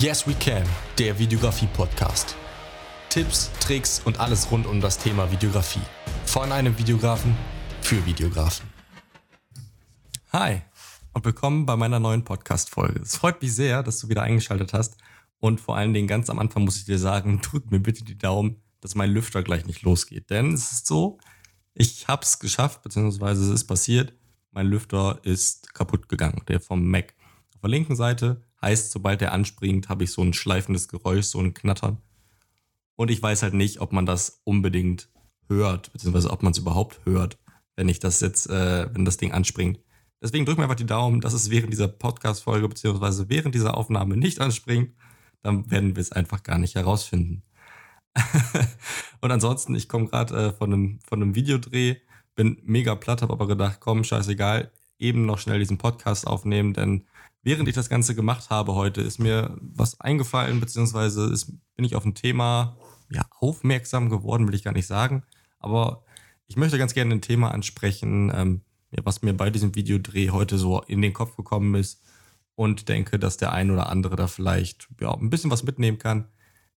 Yes We Can, der Videografie-Podcast. Tipps, Tricks und alles rund um das Thema Videografie. Von einem Videografen für Videografen. Hi und willkommen bei meiner neuen Podcast-Folge. Es freut mich sehr, dass du wieder eingeschaltet hast. Und vor allen Dingen ganz am Anfang muss ich dir sagen, tut mir bitte die Daumen, dass mein Lüfter gleich nicht losgeht. Denn es ist so, ich habe es geschafft, beziehungsweise es ist passiert. Mein Lüfter ist kaputt gegangen, der vom Mac. Auf der linken Seite Heißt, sobald er anspringt, habe ich so ein schleifendes Geräusch, so ein Knattern. Und ich weiß halt nicht, ob man das unbedingt hört, beziehungsweise ob man es überhaupt hört, wenn ich das jetzt, äh, wenn das Ding anspringt. Deswegen drück mir einfach die Daumen, dass es während dieser Podcast-Folge, beziehungsweise während dieser Aufnahme nicht anspringt. Dann werden wir es einfach gar nicht herausfinden. und ansonsten, ich komme gerade äh, von, einem, von einem Videodreh, bin mega platt, habe aber gedacht, komm, scheißegal, eben noch schnell diesen Podcast aufnehmen, denn während ich das Ganze gemacht habe heute, ist mir was eingefallen, beziehungsweise ist, bin ich auf ein Thema ja, aufmerksam geworden, will ich gar nicht sagen. Aber ich möchte ganz gerne ein Thema ansprechen, ähm, was mir bei diesem Videodreh heute so in den Kopf gekommen ist und denke, dass der ein oder andere da vielleicht ja, ein bisschen was mitnehmen kann.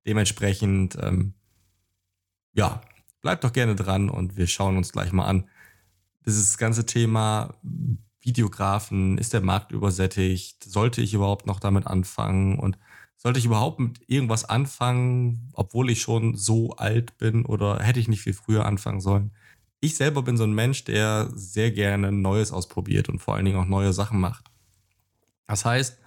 Dementsprechend, ähm, ja, bleibt doch gerne dran und wir schauen uns gleich mal an. Dieses ganze Thema Videografen? Ist der Markt übersättigt? Sollte ich überhaupt noch damit anfangen? Und sollte ich überhaupt mit irgendwas anfangen, obwohl ich schon so alt bin oder hätte ich nicht viel früher anfangen sollen? Ich selber bin so ein Mensch, der sehr gerne Neues ausprobiert und vor allen Dingen auch neue Sachen macht. Das heißt,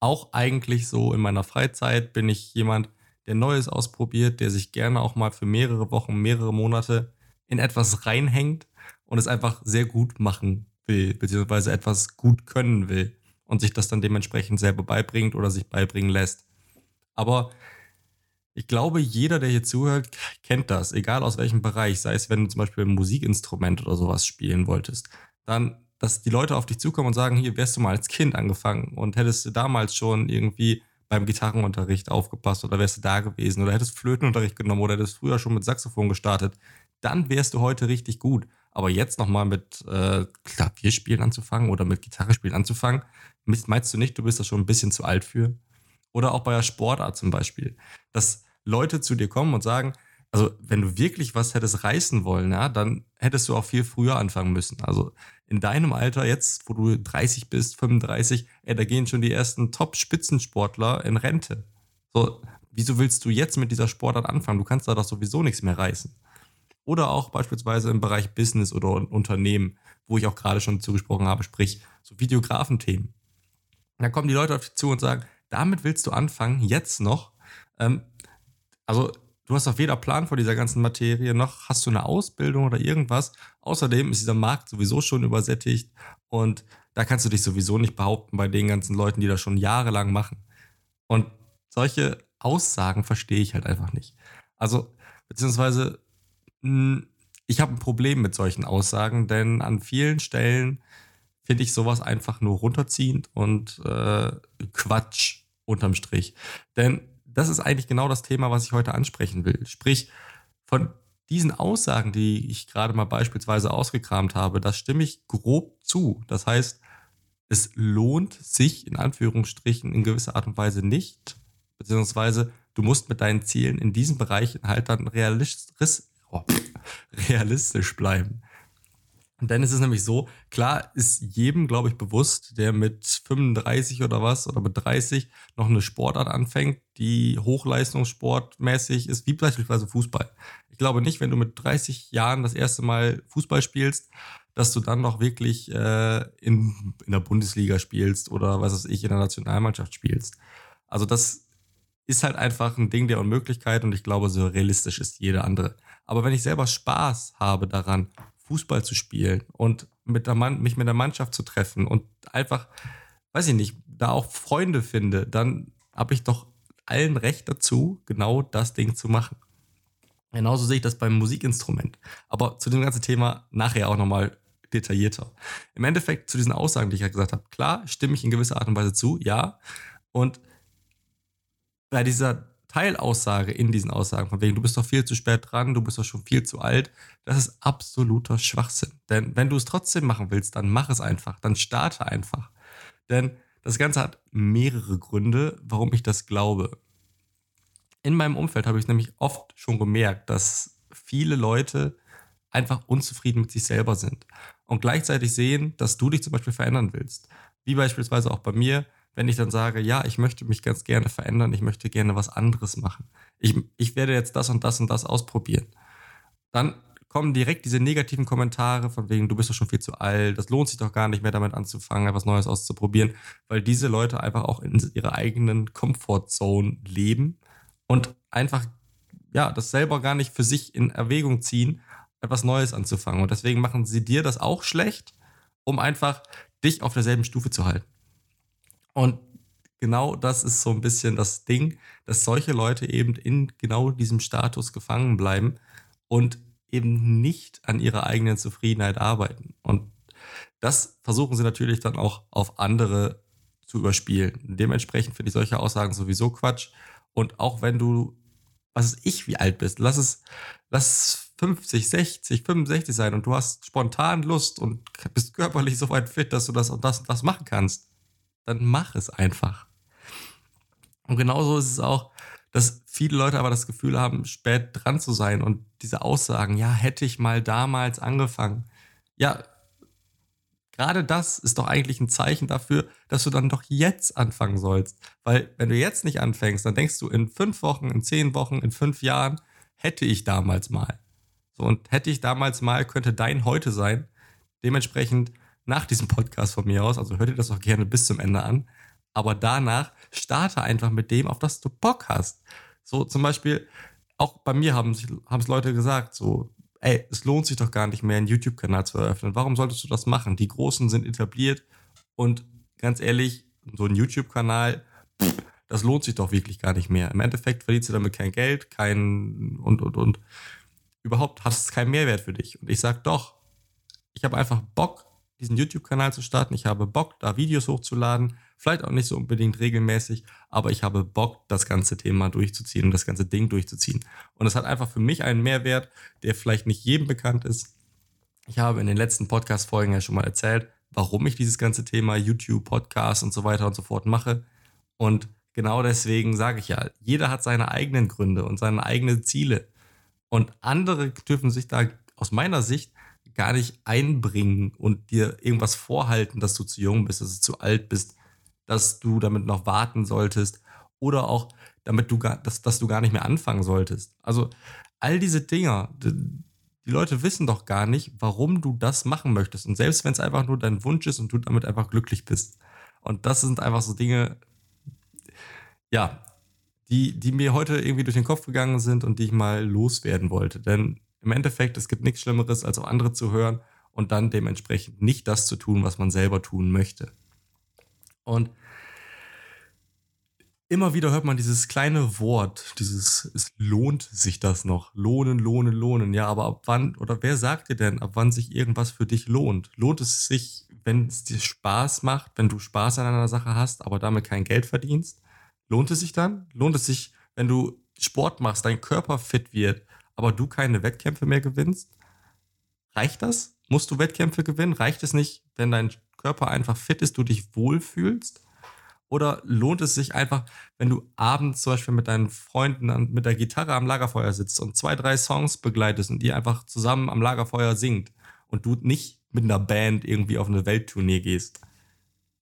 auch eigentlich so in meiner Freizeit bin ich jemand, der Neues ausprobiert, der sich gerne auch mal für mehrere Wochen, mehrere Monate in etwas reinhängt und es einfach sehr gut machen will, beziehungsweise etwas gut können will und sich das dann dementsprechend selber beibringt oder sich beibringen lässt. Aber ich glaube, jeder, der hier zuhört, kennt das, egal aus welchem Bereich, sei es, wenn du zum Beispiel ein Musikinstrument oder sowas spielen wolltest, dann, dass die Leute auf dich zukommen und sagen, hier wärst du mal als Kind angefangen und hättest du damals schon irgendwie beim Gitarrenunterricht aufgepasst oder wärst du da gewesen oder hättest Flötenunterricht genommen oder hättest früher schon mit Saxophon gestartet, dann wärst du heute richtig gut. Aber jetzt nochmal mit äh, Klavierspielen anzufangen oder mit Gitarrespielen anzufangen, meinst du nicht, du bist da schon ein bisschen zu alt für? Oder auch bei der Sportart zum Beispiel, dass Leute zu dir kommen und sagen, also wenn du wirklich was hättest reißen wollen, ja, dann hättest du auch viel früher anfangen müssen. Also in deinem Alter jetzt, wo du 30 bist, 35, ey, da gehen schon die ersten Top-Spitzensportler in Rente. So, wieso willst du jetzt mit dieser Sportart anfangen? Du kannst da doch sowieso nichts mehr reißen. Oder auch beispielsweise im Bereich Business oder Unternehmen, wo ich auch gerade schon zugesprochen habe, sprich so Videografenthemen. Da kommen die Leute auf dich zu und sagen, damit willst du anfangen, jetzt noch. Ähm, also du hast auch weder Plan vor dieser ganzen Materie, noch hast du eine Ausbildung oder irgendwas. Außerdem ist dieser Markt sowieso schon übersättigt und da kannst du dich sowieso nicht behaupten bei den ganzen Leuten, die das schon jahrelang machen. Und solche Aussagen verstehe ich halt einfach nicht. Also, beziehungsweise ich habe ein Problem mit solchen Aussagen, denn an vielen Stellen finde ich sowas einfach nur runterziehend und äh, Quatsch unterm Strich. Denn das ist eigentlich genau das Thema, was ich heute ansprechen will. Sprich, von diesen Aussagen, die ich gerade mal beispielsweise ausgekramt habe, das stimme ich grob zu. Das heißt, es lohnt sich in Anführungsstrichen in gewisser Art und Weise nicht, beziehungsweise du musst mit deinen Zielen in diesen Bereichen halt dann realistisch, oh, realistisch bleiben. Und dann ist es nämlich so, klar ist jedem, glaube ich, bewusst, der mit 35 oder was oder mit 30 noch eine Sportart anfängt, die hochleistungssportmäßig ist, wie beispielsweise Fußball. Ich glaube nicht, wenn du mit 30 Jahren das erste Mal Fußball spielst, dass du dann noch wirklich äh, in, in der Bundesliga spielst oder was weiß ich, in der Nationalmannschaft spielst. Also das ist halt einfach ein Ding der Unmöglichkeit und ich glaube, so realistisch ist jeder andere. Aber wenn ich selber Spaß habe daran, Fußball zu spielen und mit der Mann, mich mit der Mannschaft zu treffen und einfach, weiß ich nicht, da auch Freunde finde, dann habe ich doch allen Recht dazu, genau das Ding zu machen. Genauso sehe ich das beim Musikinstrument. Aber zu dem ganzen Thema nachher auch nochmal detaillierter. Im Endeffekt zu diesen Aussagen, die ich ja gesagt habe, klar, stimme ich in gewisser Art und Weise zu, ja. Und bei dieser Teilaussage in diesen Aussagen, von wegen, du bist doch viel zu spät dran, du bist doch schon viel zu alt, das ist absoluter Schwachsinn. Denn wenn du es trotzdem machen willst, dann mach es einfach, dann starte einfach. Denn das Ganze hat mehrere Gründe, warum ich das glaube. In meinem Umfeld habe ich nämlich oft schon gemerkt, dass viele Leute einfach unzufrieden mit sich selber sind und gleichzeitig sehen, dass du dich zum Beispiel verändern willst. Wie beispielsweise auch bei mir, wenn ich dann sage, ja, ich möchte mich ganz gerne verändern, ich möchte gerne was anderes machen. Ich, ich werde jetzt das und das und das ausprobieren. Dann kommen direkt diese negativen Kommentare von wegen, du bist doch schon viel zu alt, das lohnt sich doch gar nicht mehr damit anzufangen, etwas Neues auszuprobieren, weil diese Leute einfach auch in ihrer eigenen Comfortzone leben und einfach, ja, das selber gar nicht für sich in Erwägung ziehen, etwas Neues anzufangen. Und deswegen machen sie dir das auch schlecht, um einfach dich auf derselben Stufe zu halten. Und genau das ist so ein bisschen das Ding, dass solche Leute eben in genau diesem Status gefangen bleiben und eben nicht an ihrer eigenen Zufriedenheit arbeiten. Und das versuchen sie natürlich dann auch auf andere zu überspielen. Dementsprechend finde ich solche Aussagen sowieso Quatsch. Und auch wenn du, was ist ich, wie alt bist, lass es, lass 50, 60, 65 sein und du hast spontan Lust und bist körperlich so weit fit, dass du das und das und das machen kannst, dann mach es einfach. Und genauso ist es auch, dass viele Leute aber das Gefühl haben, spät dran zu sein und diese Aussagen, ja, hätte ich mal damals angefangen. Ja, gerade das ist doch eigentlich ein Zeichen dafür, dass du dann doch jetzt anfangen sollst. Weil wenn du jetzt nicht anfängst, dann denkst du in fünf Wochen, in zehn Wochen, in fünf Jahren, hätte ich damals mal. So, und hätte ich damals mal, könnte dein heute sein. Dementsprechend nach diesem Podcast von mir aus, also hör dir das auch gerne bis zum Ende an, aber danach starte einfach mit dem, auf das du Bock hast. So zum Beispiel, auch bei mir haben es Leute gesagt, so, ey, es lohnt sich doch gar nicht mehr, einen YouTube-Kanal zu eröffnen. Warum solltest du das machen? Die Großen sind etabliert und ganz ehrlich, so ein YouTube-Kanal, das lohnt sich doch wirklich gar nicht mehr. Im Endeffekt verdienst du damit kein Geld, kein und und und. Überhaupt hast es keinen Mehrwert für dich. Und ich sag doch, ich habe einfach Bock, diesen YouTube-Kanal zu starten. Ich habe Bock, da Videos hochzuladen. Vielleicht auch nicht so unbedingt regelmäßig, aber ich habe Bock, das ganze Thema durchzuziehen und das ganze Ding durchzuziehen. Und es hat einfach für mich einen Mehrwert, der vielleicht nicht jedem bekannt ist. Ich habe in den letzten Podcast-Folgen ja schon mal erzählt, warum ich dieses ganze Thema YouTube, Podcast und so weiter und so fort mache. Und genau deswegen sage ich ja, jeder hat seine eigenen Gründe und seine eigenen Ziele. Und andere dürfen sich da aus meiner Sicht gar nicht einbringen und dir irgendwas vorhalten, dass du zu jung bist, dass du zu alt bist, dass du damit noch warten solltest oder auch damit du gar, dass, dass du gar nicht mehr anfangen solltest. Also all diese Dinger, die, die Leute wissen doch gar nicht, warum du das machen möchtest. Und selbst wenn es einfach nur dein Wunsch ist und du damit einfach glücklich bist. Und das sind einfach so Dinge, ja, die, die mir heute irgendwie durch den Kopf gegangen sind und die ich mal loswerden wollte. Denn im Endeffekt, es gibt nichts Schlimmeres, als auf andere zu hören und dann dementsprechend nicht das zu tun, was man selber tun möchte. Und immer wieder hört man dieses kleine Wort, dieses, es lohnt sich das noch. Lohnen, lohnen, lohnen. Ja, aber ab wann, oder wer sagt dir denn, ab wann sich irgendwas für dich lohnt? Lohnt es sich, wenn es dir Spaß macht, wenn du Spaß an einer Sache hast, aber damit kein Geld verdienst? Lohnt es sich dann? Lohnt es sich, wenn du Sport machst, dein Körper fit wird, aber du keine Wettkämpfe mehr gewinnst? Reicht das? Musst du Wettkämpfe gewinnen? Reicht es nicht, wenn dein Körper einfach fit ist, du dich wohlfühlst? Oder lohnt es sich einfach, wenn du abends zum Beispiel mit deinen Freunden mit der Gitarre am Lagerfeuer sitzt und zwei, drei Songs begleitest und die einfach zusammen am Lagerfeuer singt und du nicht mit einer Band irgendwie auf eine Welttournee gehst?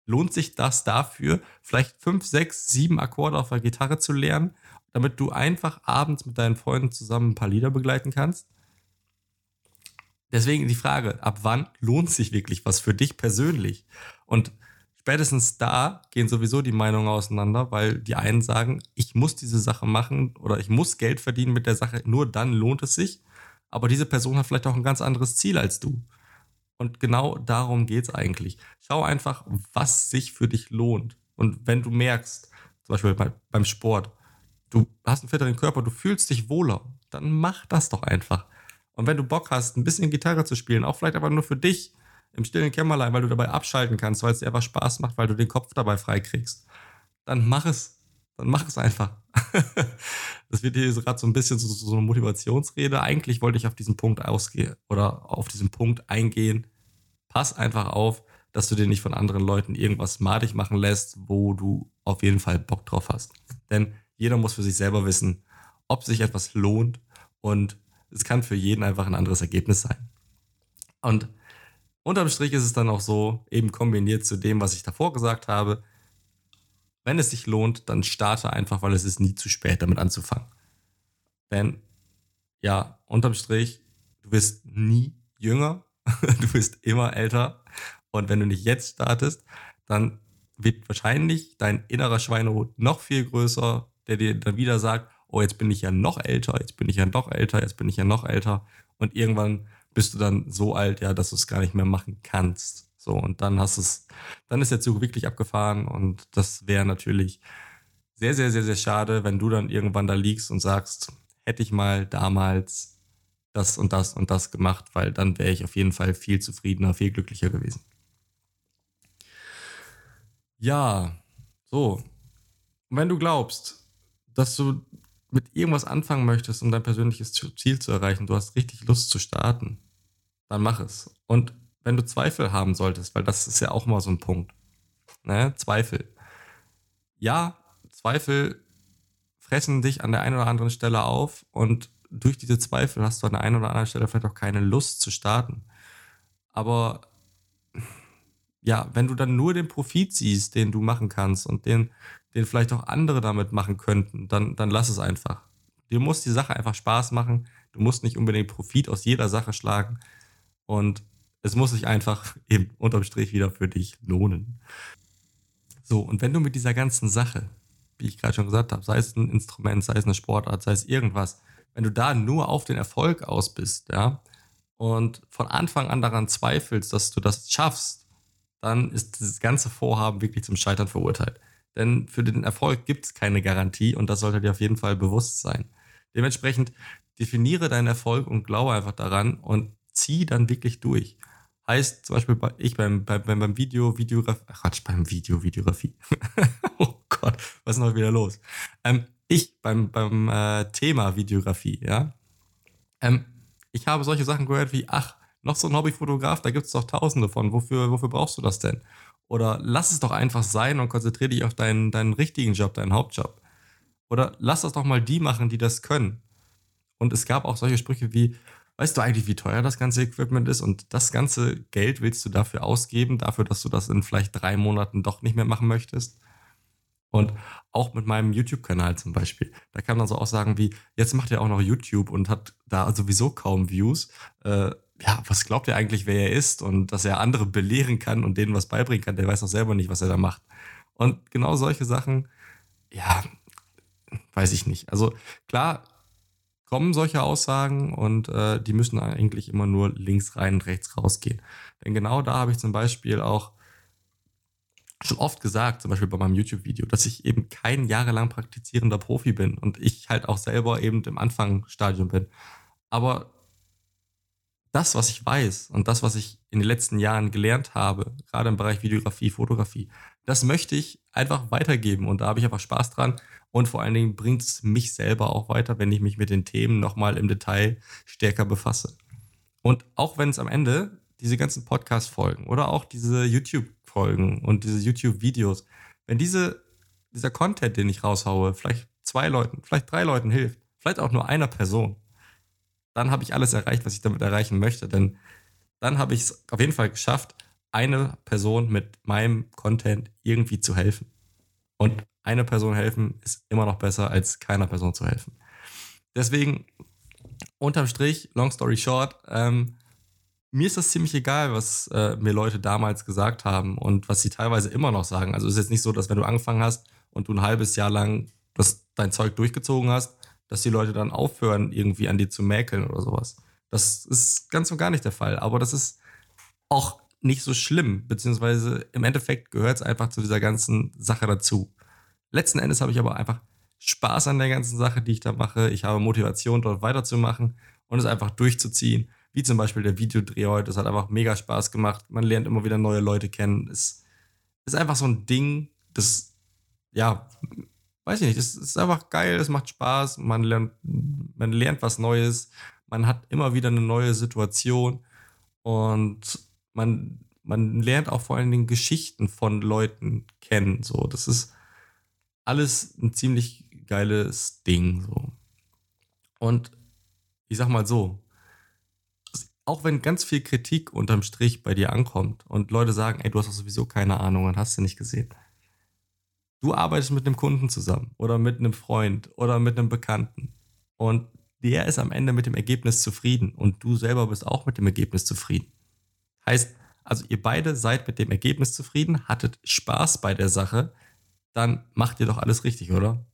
Lohnt sich das dafür, vielleicht fünf, sechs, sieben Akkorde auf der Gitarre zu lernen, damit du einfach abends mit deinen Freunden zusammen ein paar Lieder begleiten kannst? Deswegen die Frage, ab wann lohnt sich wirklich was für dich persönlich? Und spätestens da gehen sowieso die Meinungen auseinander, weil die einen sagen, ich muss diese Sache machen oder ich muss Geld verdienen mit der Sache, nur dann lohnt es sich. Aber diese Person hat vielleicht auch ein ganz anderes Ziel als du. Und genau darum geht es eigentlich. Schau einfach, was sich für dich lohnt. Und wenn du merkst, zum Beispiel beim Sport, du hast einen fitteren Körper, du fühlst dich wohler, dann mach das doch einfach. Und wenn du Bock hast, ein bisschen Gitarre zu spielen, auch vielleicht aber nur für dich im stillen Kämmerlein, weil du dabei abschalten kannst, weil es dir einfach Spaß macht, weil du den Kopf dabei freikriegst, dann mach es. Dann mach es einfach. das wird hier gerade so ein bisschen so, so eine Motivationsrede. Eigentlich wollte ich auf diesen Punkt ausgehen oder auf diesen Punkt eingehen. Pass einfach auf, dass du dir nicht von anderen Leuten irgendwas madig machen lässt, wo du auf jeden Fall Bock drauf hast. Denn jeder muss für sich selber wissen, ob sich etwas lohnt und es kann für jeden einfach ein anderes Ergebnis sein. Und unterm Strich ist es dann auch so, eben kombiniert zu dem, was ich davor gesagt habe, wenn es sich lohnt, dann starte einfach, weil es ist nie zu spät, damit anzufangen. Denn ja, unterm Strich, du wirst nie jünger, du wirst immer älter und wenn du nicht jetzt startest, dann wird wahrscheinlich dein innerer Schweinehund noch viel größer, der dir dann wieder sagt, oh, jetzt bin ich ja noch älter, jetzt bin ich ja noch älter, jetzt bin ich ja noch älter. Und irgendwann bist du dann so alt, ja, dass du es gar nicht mehr machen kannst. So, und dann hast es, dann ist der Zug wirklich abgefahren und das wäre natürlich sehr, sehr, sehr, sehr schade, wenn du dann irgendwann da liegst und sagst, hätte ich mal damals das und das und das gemacht, weil dann wäre ich auf jeden Fall viel zufriedener, viel glücklicher gewesen. Ja, so. Und wenn du glaubst, dass du mit irgendwas anfangen möchtest, um dein persönliches Ziel zu erreichen, du hast richtig Lust zu starten, dann mach es. Und wenn du Zweifel haben solltest, weil das ist ja auch mal so ein Punkt. Ne? Zweifel. Ja, Zweifel fressen dich an der einen oder anderen Stelle auf und durch diese Zweifel hast du an der einen oder anderen Stelle vielleicht auch keine Lust zu starten. Aber ja, wenn du dann nur den Profit siehst, den du machen kannst und den, den vielleicht auch andere damit machen könnten, dann, dann lass es einfach. Dir muss die Sache einfach Spaß machen. Du musst nicht unbedingt Profit aus jeder Sache schlagen. Und es muss sich einfach eben unterm Strich wieder für dich lohnen. So, und wenn du mit dieser ganzen Sache, wie ich gerade schon gesagt habe, sei es ein Instrument, sei es eine Sportart, sei es irgendwas, wenn du da nur auf den Erfolg aus bist, ja, und von Anfang an daran zweifelst, dass du das schaffst, dann ist das ganze Vorhaben wirklich zum Scheitern verurteilt. Denn für den Erfolg gibt es keine Garantie und das sollte dir auf jeden Fall bewusst sein. Dementsprechend definiere deinen Erfolg und glaube einfach daran und zieh dann wirklich durch. Heißt zum Beispiel ich beim, beim, beim Video, Videografie, Quatsch, beim Video, Videografie. oh Gott, was ist noch wieder los? Ähm, ich beim, beim äh, Thema Videografie, ja. Ähm, ich habe solche Sachen gehört wie, ach, noch so ein Hobbyfotograf, da gibt es doch tausende von. Wofür, wofür brauchst du das denn? Oder lass es doch einfach sein und konzentriere dich auf deinen, deinen richtigen Job, deinen Hauptjob. Oder lass das doch mal die machen, die das können. Und es gab auch solche Sprüche wie, weißt du eigentlich, wie teuer das ganze Equipment ist und das ganze Geld willst du dafür ausgeben, dafür, dass du das in vielleicht drei Monaten doch nicht mehr machen möchtest? Und auch mit meinem YouTube-Kanal zum Beispiel. Da kann man so Aussagen wie, jetzt macht er auch noch YouTube und hat da sowieso kaum Views. Äh, ja, was glaubt er eigentlich, wer er ist und dass er andere belehren kann und denen was beibringen kann, der weiß doch selber nicht, was er da macht. Und genau solche Sachen, ja, weiß ich nicht. Also klar kommen solche Aussagen und äh, die müssen eigentlich immer nur links rein und rechts rausgehen. Denn genau da habe ich zum Beispiel auch schon oft gesagt, zum Beispiel bei meinem YouTube-Video, dass ich eben kein jahrelang praktizierender Profi bin und ich halt auch selber eben im Anfangsstadium bin. Aber das, was ich weiß und das, was ich in den letzten Jahren gelernt habe, gerade im Bereich Videografie, Fotografie, das möchte ich einfach weitergeben und da habe ich einfach Spaß dran und vor allen Dingen bringt es mich selber auch weiter, wenn ich mich mit den Themen nochmal im Detail stärker befasse. Und auch wenn es am Ende diese ganzen Podcast-Folgen oder auch diese YouTube-Folgen und diese YouTube-Videos, wenn diese, dieser Content, den ich raushaue, vielleicht zwei Leuten, vielleicht drei Leuten hilft, vielleicht auch nur einer Person, dann habe ich alles erreicht, was ich damit erreichen möchte. Denn dann habe ich es auf jeden Fall geschafft, eine Person mit meinem Content irgendwie zu helfen. Und eine Person helfen ist immer noch besser, als keiner Person zu helfen. Deswegen, unterm Strich, long story short, ähm, mir ist das ziemlich egal, was äh, mir Leute damals gesagt haben und was sie teilweise immer noch sagen. Also es ist jetzt nicht so, dass wenn du angefangen hast und du ein halbes Jahr lang das, dein Zeug durchgezogen hast, dass die Leute dann aufhören, irgendwie an dir zu mäkeln oder sowas. Das ist ganz und gar nicht der Fall. Aber das ist auch nicht so schlimm, beziehungsweise im Endeffekt gehört es einfach zu dieser ganzen Sache dazu. Letzten Endes habe ich aber einfach Spaß an der ganzen Sache, die ich da mache. Ich habe Motivation, dort weiterzumachen und es einfach durchzuziehen. Wie zum Beispiel der Videodreh heute. Das hat einfach mega Spaß gemacht. Man lernt immer wieder neue Leute kennen. Es ist einfach so ein Ding, das, ja, weiß ich nicht, es ist einfach geil, es macht Spaß, man lernt, man lernt was Neues, man hat immer wieder eine neue Situation und man man lernt auch vor allen Dingen Geschichten von Leuten kennen. So, das ist alles ein ziemlich geiles Ding. So. Und ich sag mal so, auch wenn ganz viel Kritik unterm Strich bei dir ankommt und Leute sagen, ey, du hast doch sowieso keine Ahnung und hast du nicht gesehen. Du arbeitest mit einem Kunden zusammen oder mit einem Freund oder mit einem Bekannten und der ist am Ende mit dem Ergebnis zufrieden und du selber bist auch mit dem Ergebnis zufrieden. Heißt, also ihr beide seid mit dem Ergebnis zufrieden, hattet Spaß bei der Sache, dann macht ihr doch alles richtig, oder?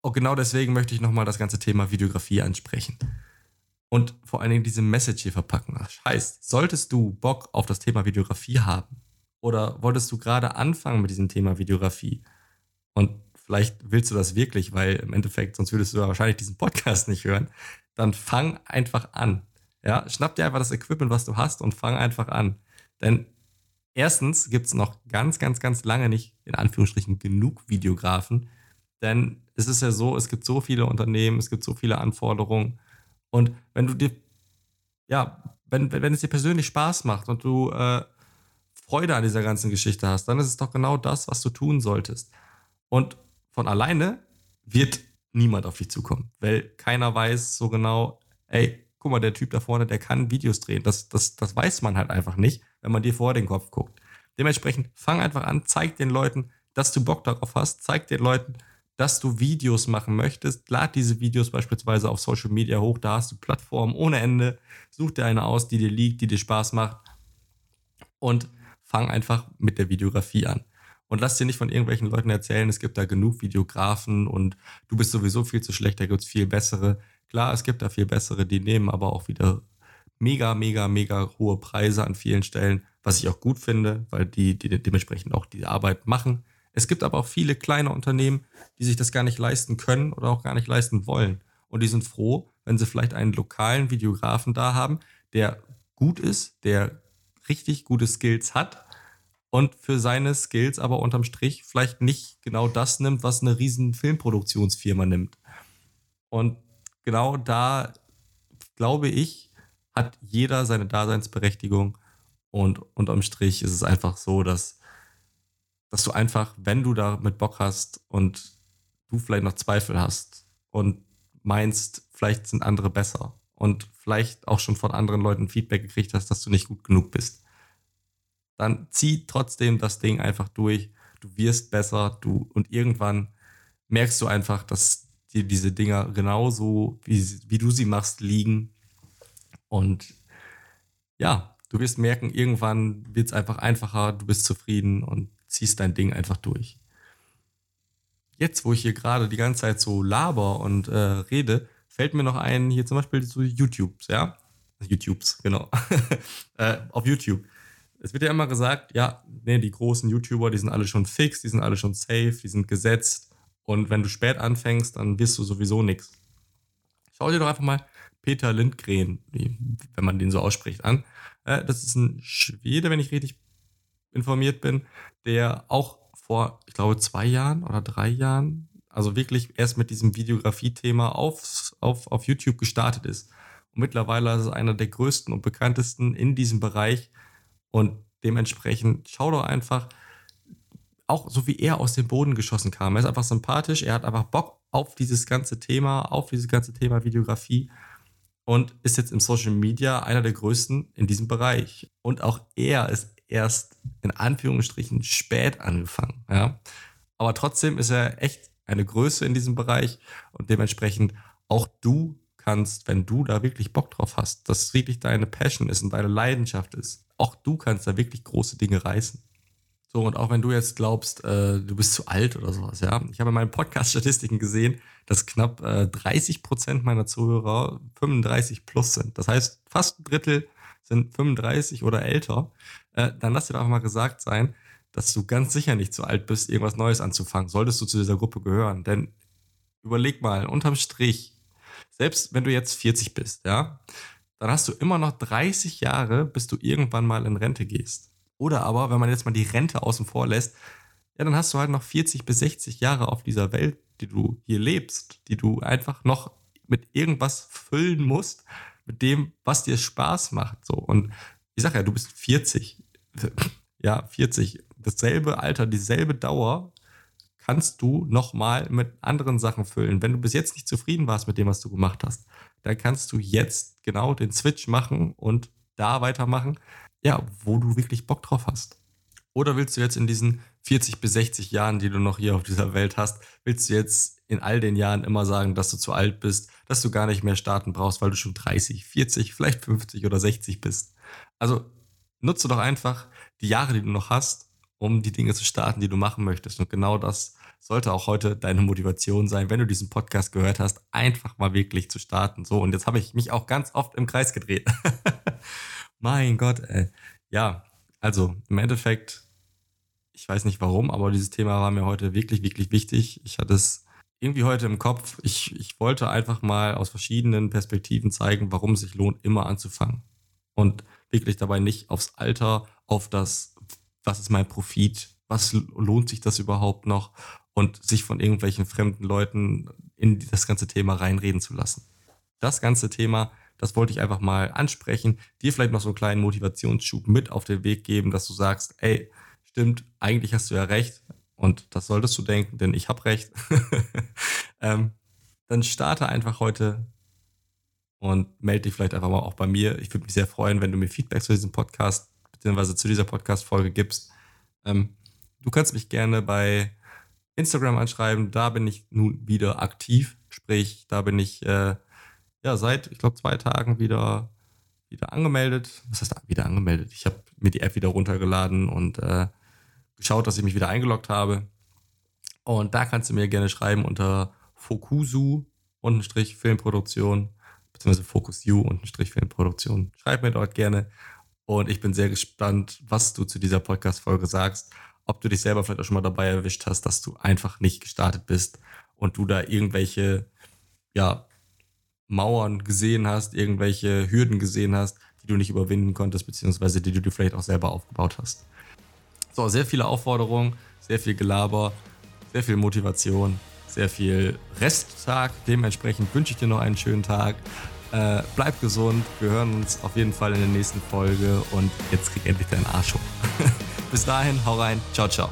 Und genau deswegen möchte ich nochmal das ganze Thema Videografie ansprechen. Und vor allen Dingen diese Message hier verpacken. Heißt, solltest du Bock auf das Thema Videografie haben oder wolltest du gerade anfangen mit diesem Thema Videografie und vielleicht willst du das wirklich, weil im Endeffekt, sonst würdest du ja wahrscheinlich diesen Podcast nicht hören, dann fang einfach an. Ja, schnapp dir einfach das Equipment, was du hast und fang einfach an. Denn erstens gibt es noch ganz, ganz, ganz lange nicht, in Anführungsstrichen, genug Videografen. Denn es ist ja so, es gibt so viele Unternehmen, es gibt so viele Anforderungen. Und wenn du dir, ja, wenn, wenn es dir persönlich Spaß macht und du äh, Freude an dieser ganzen Geschichte hast, dann ist es doch genau das, was du tun solltest. Und von alleine wird niemand auf dich zukommen, weil keiner weiß so genau, ey, guck mal, der Typ da vorne, der kann Videos drehen. Das, das, das weiß man halt einfach nicht, wenn man dir vor den Kopf guckt. Dementsprechend fang einfach an, zeig den Leuten, dass du Bock darauf hast, zeig den Leuten, dass du Videos machen möchtest. Lad diese Videos beispielsweise auf Social Media hoch, da hast du Plattformen ohne Ende. Such dir eine aus, die dir liegt, die dir Spaß macht. Und fang einfach mit der Videografie an. Und lass dir nicht von irgendwelchen Leuten erzählen, es gibt da genug Videografen und du bist sowieso viel zu schlecht, da gibt es viel bessere. Klar, es gibt da viel bessere, die nehmen aber auch wieder mega, mega, mega hohe Preise an vielen Stellen, was ich auch gut finde, weil die, die dementsprechend auch die Arbeit machen. Es gibt aber auch viele kleine Unternehmen, die sich das gar nicht leisten können oder auch gar nicht leisten wollen. Und die sind froh, wenn sie vielleicht einen lokalen Videografen da haben, der gut ist, der richtig gute Skills hat und für seine Skills aber unterm Strich vielleicht nicht genau das nimmt, was eine riesen Filmproduktionsfirma nimmt. Und genau da, glaube ich, hat jeder seine Daseinsberechtigung und unterm Strich ist es einfach so, dass, dass du einfach, wenn du da mit Bock hast und du vielleicht noch Zweifel hast und meinst, vielleicht sind andere besser und vielleicht auch schon von anderen Leuten Feedback gekriegt hast, dass du nicht gut genug bist, dann zieh trotzdem das Ding einfach durch. Du wirst besser, du und irgendwann merkst du einfach, dass dir diese Dinger genauso, wie, wie du sie machst, liegen. Und ja, du wirst merken, irgendwann wird es einfach einfacher, du bist zufrieden und ziehst dein Ding einfach durch. Jetzt, wo ich hier gerade die ganze Zeit so laber und äh, rede, fällt mir noch ein, hier zum Beispiel zu YouTubes, ja? YouTubes, genau. äh, auf YouTube es wird ja immer gesagt, ja, nee, die großen YouTuber, die sind alle schon fix, die sind alle schon safe, die sind gesetzt. Und wenn du spät anfängst, dann wirst du sowieso nichts. Schau dir doch einfach mal Peter Lindgren, wenn man den so ausspricht, an. Äh, das ist ein Schwede, wenn ich richtig informiert bin, der auch vor, ich glaube, zwei Jahren oder drei Jahren, also wirklich erst mit diesem Videografie-Thema auf, auf, auf YouTube gestartet ist. Und mittlerweile ist er einer der größten und bekanntesten in diesem Bereich und dementsprechend schau doch einfach, auch so wie er aus dem Boden geschossen kam. Er ist einfach sympathisch, er hat einfach Bock auf dieses ganze Thema, auf dieses ganze Thema Videografie und ist jetzt im Social Media einer der größten in diesem Bereich. Und auch er ist erst in Anführungsstrichen spät angefangen. Ja? Aber trotzdem ist er echt eine Größe in diesem Bereich und dementsprechend auch du kannst, wenn du da wirklich Bock drauf hast, dass es wirklich deine Passion ist und deine Leidenschaft ist, auch du kannst da wirklich große Dinge reißen. So, und auch wenn du jetzt glaubst, äh, du bist zu alt oder sowas, ja. Ich habe in meinen Podcast-Statistiken gesehen, dass knapp äh, 30 Prozent meiner Zuhörer 35 plus sind. Das heißt, fast ein Drittel sind 35 oder älter. Äh, dann lass dir doch mal gesagt sein, dass du ganz sicher nicht zu alt bist, irgendwas Neues anzufangen. Solltest du zu dieser Gruppe gehören. Denn überleg mal, unterm Strich, selbst wenn du jetzt 40 bist, ja, dann hast du immer noch 30 Jahre, bis du irgendwann mal in Rente gehst. Oder aber, wenn man jetzt mal die Rente außen vor lässt, ja, dann hast du halt noch 40 bis 60 Jahre auf dieser Welt, die du hier lebst, die du einfach noch mit irgendwas füllen musst, mit dem, was dir Spaß macht. So. Und ich sag ja, du bist 40. ja, 40, dasselbe Alter, dieselbe Dauer kannst du nochmal mit anderen Sachen füllen. Wenn du bis jetzt nicht zufrieden warst mit dem, was du gemacht hast, dann kannst du jetzt genau den Switch machen und da weitermachen, ja, wo du wirklich Bock drauf hast. Oder willst du jetzt in diesen 40 bis 60 Jahren, die du noch hier auf dieser Welt hast, willst du jetzt in all den Jahren immer sagen, dass du zu alt bist, dass du gar nicht mehr starten brauchst, weil du schon 30, 40, vielleicht 50 oder 60 bist. Also nutze doch einfach die Jahre, die du noch hast, um die Dinge zu starten, die du machen möchtest. Und genau das sollte auch heute deine Motivation sein, wenn du diesen Podcast gehört hast, einfach mal wirklich zu starten. So, und jetzt habe ich mich auch ganz oft im Kreis gedreht. mein Gott, ey. Ja, also im Endeffekt, ich weiß nicht warum, aber dieses Thema war mir heute wirklich, wirklich wichtig. Ich hatte es irgendwie heute im Kopf. Ich, ich wollte einfach mal aus verschiedenen Perspektiven zeigen, warum es sich lohnt, immer anzufangen. Und wirklich dabei nicht aufs Alter, auf das, was ist mein Profit, was lohnt sich das überhaupt noch und sich von irgendwelchen fremden Leuten in das ganze Thema reinreden zu lassen. Das ganze Thema, das wollte ich einfach mal ansprechen, dir vielleicht noch so einen kleinen Motivationsschub mit auf den Weg geben, dass du sagst, ey, stimmt, eigentlich hast du ja recht und das solltest du denken, denn ich habe recht. ähm, dann starte einfach heute und melde dich vielleicht einfach mal auch bei mir. Ich würde mich sehr freuen, wenn du mir Feedback zu diesem Podcast bzw. zu dieser Podcast-Folge gibst. Ähm, du kannst mich gerne bei Instagram anschreiben. Da bin ich nun wieder aktiv. Sprich, da bin ich äh, ja seit, ich glaube, zwei Tagen wieder, wieder angemeldet. Was heißt wieder angemeldet? Ich habe mir die App wieder runtergeladen und äh, geschaut, dass ich mich wieder eingeloggt habe. Und da kannst du mir gerne schreiben unter Fokusu Filmproduktion beziehungsweise Focus You und Strich Filmproduktion. Schreib mir dort gerne. Und ich bin sehr gespannt, was du zu dieser Podcast-Folge sagst. Ob du dich selber vielleicht auch schon mal dabei erwischt hast, dass du einfach nicht gestartet bist und du da irgendwelche, ja, Mauern gesehen hast, irgendwelche Hürden gesehen hast, die du nicht überwinden konntest, beziehungsweise die du dir vielleicht auch selber aufgebaut hast. So, sehr viele Aufforderungen, sehr viel Gelaber, sehr viel Motivation sehr viel Resttag. Dementsprechend wünsche ich dir noch einen schönen Tag. Äh, bleib gesund. Wir hören uns auf jeden Fall in der nächsten Folge und jetzt krieg endlich deinen Arsch hoch. Bis dahin, hau rein. Ciao, ciao.